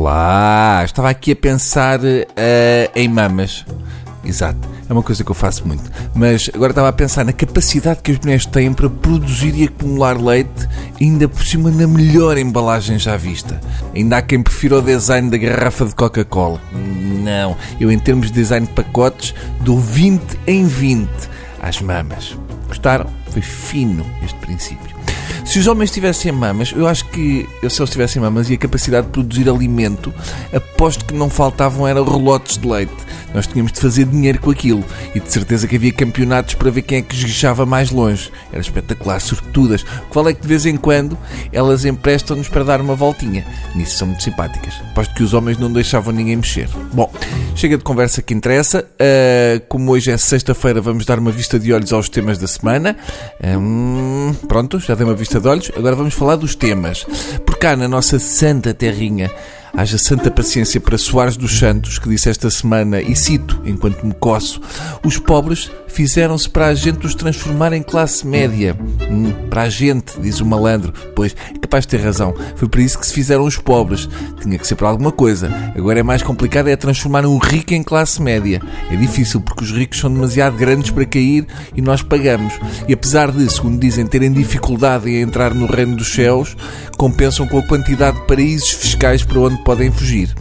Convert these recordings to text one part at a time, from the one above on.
Olá, estava aqui a pensar uh, em mamas. Exato, é uma coisa que eu faço muito. Mas agora estava a pensar na capacidade que as mulheres têm para produzir e acumular leite, ainda por cima na melhor embalagem já vista. Ainda há quem prefira o design da garrafa de Coca-Cola. Não, eu em termos de design de pacotes dou 20 em 20 às mamas. Gostaram? Foi fino este princípio. Se os homens tivessem mamas, eu acho que se eles tivessem mamas e a capacidade de produzir alimento, aposto que não faltavam era relotes de leite. Nós tínhamos de fazer dinheiro com aquilo e de certeza que havia campeonatos para ver quem é que esguichava mais longe. Era espetacular, sobretudas. Qual é que de vez em quando elas emprestam-nos para dar uma voltinha? Nisso são muito simpáticas. Aposto que os homens não deixavam ninguém mexer. Bom, chega de conversa que interessa. Uh, como hoje é sexta-feira, vamos dar uma vista de olhos aos temas da semana. Um, pronto, já dei uma vista de olhos. Agora vamos falar dos temas. Por cá, na nossa santa terrinha, Haja santa paciência para Soares dos Santos, que disse esta semana, e cito, enquanto me coço, os pobres fizeram-se para a gente os transformar em classe média. Hum, para a gente, diz o malandro. Pois, é capaz de ter razão. Foi para isso que se fizeram os pobres. Tinha que ser para alguma coisa. Agora é mais complicado é transformar um rico em classe média. É difícil porque os ricos são demasiado grandes para cair e nós pagamos. E apesar de, segundo dizem, terem dificuldade em entrar no reino dos céus, compensam com a quantidade de paraísos fiscais para onde podem fugir.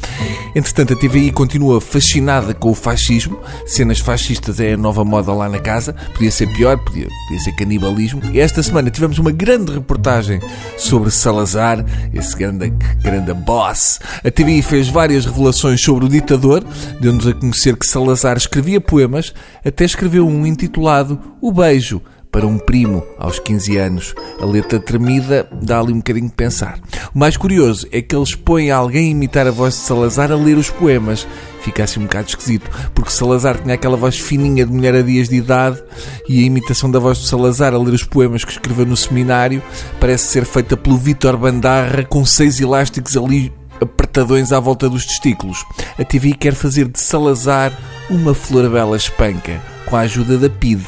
Entretanto, a TVI continua fascinada com o fascismo. Cenas fascistas é a nova moda lá na casa. Podia ser pior, podia, podia ser canibalismo. E esta semana tivemos uma grande reportagem sobre Salazar, esse grande, grande boss. A TVI fez várias revelações sobre o ditador, deu-nos a conhecer que Salazar escrevia poemas, até escreveu um intitulado O Beijo para um primo aos 15 anos. A letra tremida dá ali um bocadinho de pensar. O mais curioso é que eles põem alguém a imitar a voz de Salazar a ler os poemas. Fica assim um bocado esquisito, porque Salazar tinha aquela voz fininha de mulher a dias de idade e a imitação da voz de Salazar a ler os poemas que escreveu no seminário parece ser feita pelo Vítor Bandarra com seis elásticos ali apertadões à volta dos testículos. A TV quer fazer de Salazar uma flor bela espanca, com a ajuda da PIDE.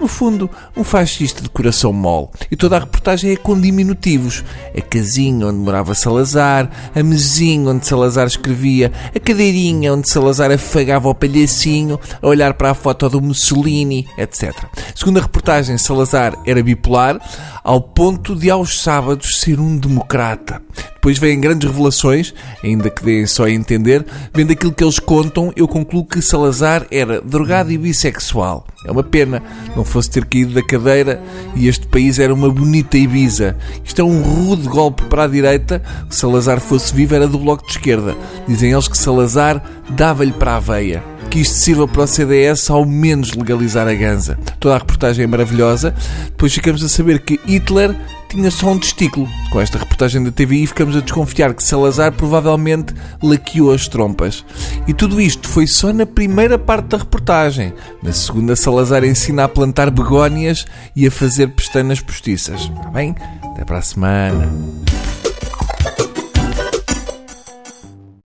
No fundo, um fascista de coração mole. E toda a reportagem é com diminutivos. A casinha onde morava Salazar, a mesinha onde Salazar escrevia, a cadeirinha onde Salazar afagava o palhacinho, a olhar para a foto do Mussolini, etc. Segundo a reportagem, Salazar era bipolar, ao ponto de aos sábados ser um democrata. Depois vêm grandes revelações, ainda que deem só a entender. Vendo aquilo que eles contam, eu concluo que Salazar era drogado e bissexual. É uma pena não fosse ter caído da cadeira e este país era uma bonita Ibiza. Isto é um rude golpe para a direita. Se Salazar fosse vivo, era do bloco de esquerda. Dizem eles que Salazar dava-lhe para a veia que isto sirva para o CDS ao menos legalizar a ganza. Toda a reportagem é maravilhosa. Depois ficamos a saber que Hitler tinha só um testículo. Com esta reportagem da TVI ficamos a desconfiar que Salazar provavelmente laqueou as trompas. E tudo isto foi só na primeira parte da reportagem. Na segunda, Salazar ensina a plantar begónias e a fazer pestanas postiças. Está bem? Até para a semana.